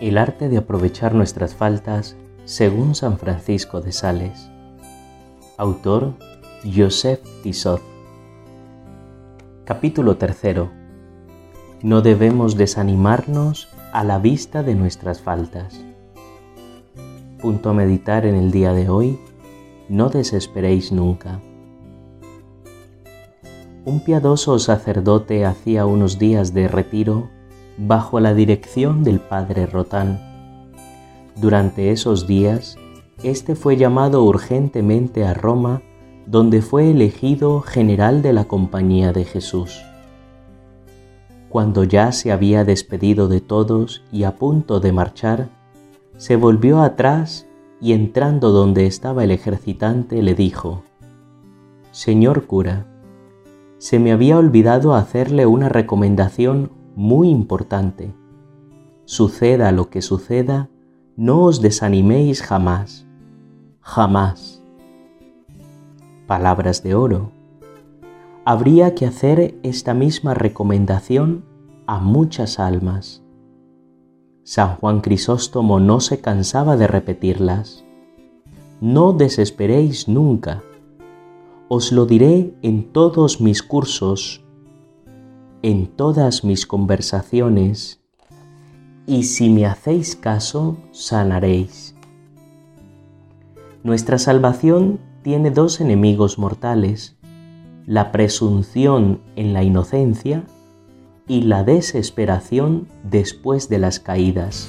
El arte de aprovechar nuestras faltas según San Francisco de Sales. Autor Joseph Tissot. Capítulo 3. No debemos desanimarnos a la vista de nuestras faltas. Punto a meditar en el día de hoy. No desesperéis nunca. Un piadoso sacerdote hacía unos días de retiro bajo la dirección del padre Rotán. Durante esos días, éste fue llamado urgentemente a Roma, donde fue elegido general de la Compañía de Jesús. Cuando ya se había despedido de todos y a punto de marchar, se volvió atrás y entrando donde estaba el ejercitante le dijo, Señor cura, se me había olvidado hacerle una recomendación muy importante. Suceda lo que suceda, no os desaniméis jamás, jamás. Palabras de oro. Habría que hacer esta misma recomendación a muchas almas. San Juan Crisóstomo no se cansaba de repetirlas. No desesperéis nunca. Os lo diré en todos mis cursos en todas mis conversaciones, y si me hacéis caso, sanaréis. Nuestra salvación tiene dos enemigos mortales, la presunción en la inocencia y la desesperación después de las caídas.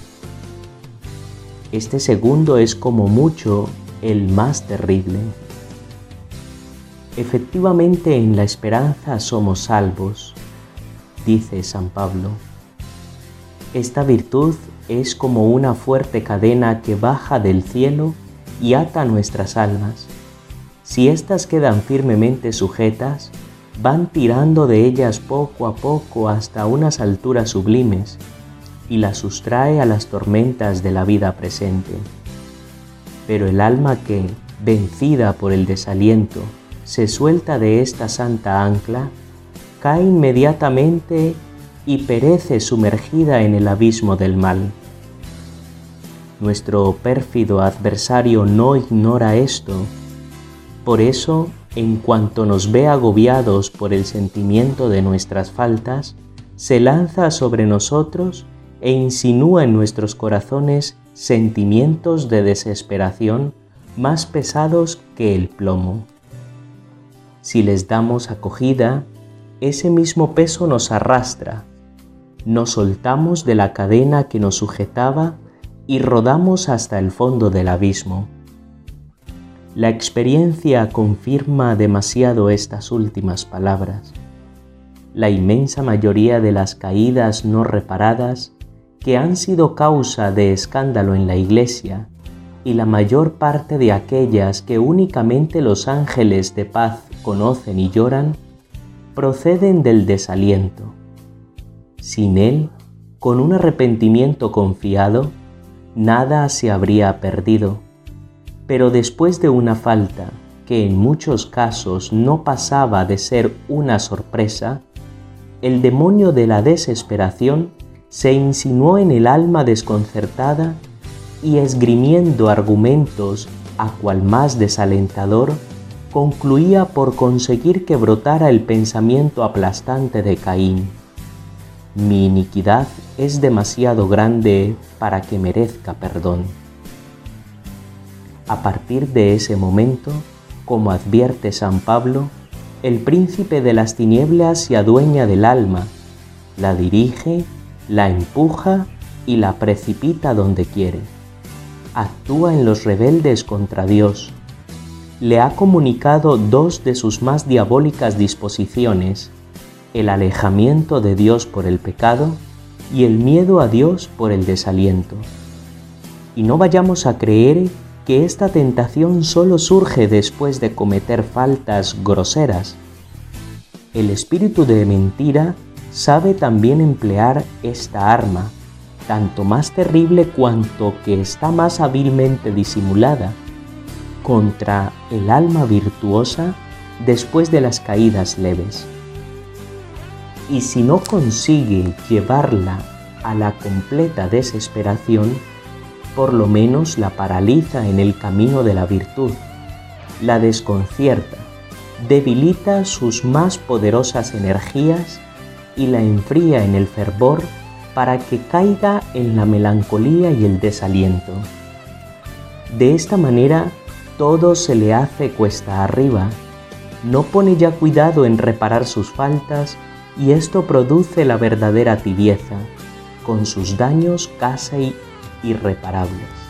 Este segundo es como mucho el más terrible. Efectivamente en la esperanza somos salvos, dice San Pablo. Esta virtud es como una fuerte cadena que baja del cielo y ata nuestras almas. Si éstas quedan firmemente sujetas, van tirando de ellas poco a poco hasta unas alturas sublimes y las sustrae a las tormentas de la vida presente. Pero el alma que, vencida por el desaliento, se suelta de esta santa ancla, cae inmediatamente y perece sumergida en el abismo del mal. Nuestro pérfido adversario no ignora esto. Por eso, en cuanto nos ve agobiados por el sentimiento de nuestras faltas, se lanza sobre nosotros e insinúa en nuestros corazones sentimientos de desesperación más pesados que el plomo. Si les damos acogida, ese mismo peso nos arrastra, nos soltamos de la cadena que nos sujetaba y rodamos hasta el fondo del abismo. La experiencia confirma demasiado estas últimas palabras. La inmensa mayoría de las caídas no reparadas que han sido causa de escándalo en la Iglesia y la mayor parte de aquellas que únicamente los ángeles de paz conocen y lloran, proceden del desaliento. Sin él, con un arrepentimiento confiado, nada se habría perdido. Pero después de una falta que en muchos casos no pasaba de ser una sorpresa, el demonio de la desesperación se insinuó en el alma desconcertada y esgrimiendo argumentos a cual más desalentador, concluía por conseguir que brotara el pensamiento aplastante de Caín. Mi iniquidad es demasiado grande para que merezca perdón. A partir de ese momento, como advierte San Pablo, el príncipe de las tinieblas se adueña del alma, la dirige, la empuja y la precipita donde quiere. Actúa en los rebeldes contra Dios, le ha comunicado dos de sus más diabólicas disposiciones, el alejamiento de Dios por el pecado y el miedo a Dios por el desaliento. Y no vayamos a creer que esta tentación solo surge después de cometer faltas groseras. El espíritu de mentira sabe también emplear esta arma, tanto más terrible cuanto que está más hábilmente disimulada contra el alma virtuosa después de las caídas leves. Y si no consigue llevarla a la completa desesperación, por lo menos la paraliza en el camino de la virtud, la desconcierta, debilita sus más poderosas energías y la enfría en el fervor para que caiga en la melancolía y el desaliento. De esta manera todo se le hace cuesta arriba, no pone ya cuidado en reparar sus faltas y esto produce la verdadera tibieza, con sus daños casi irreparables.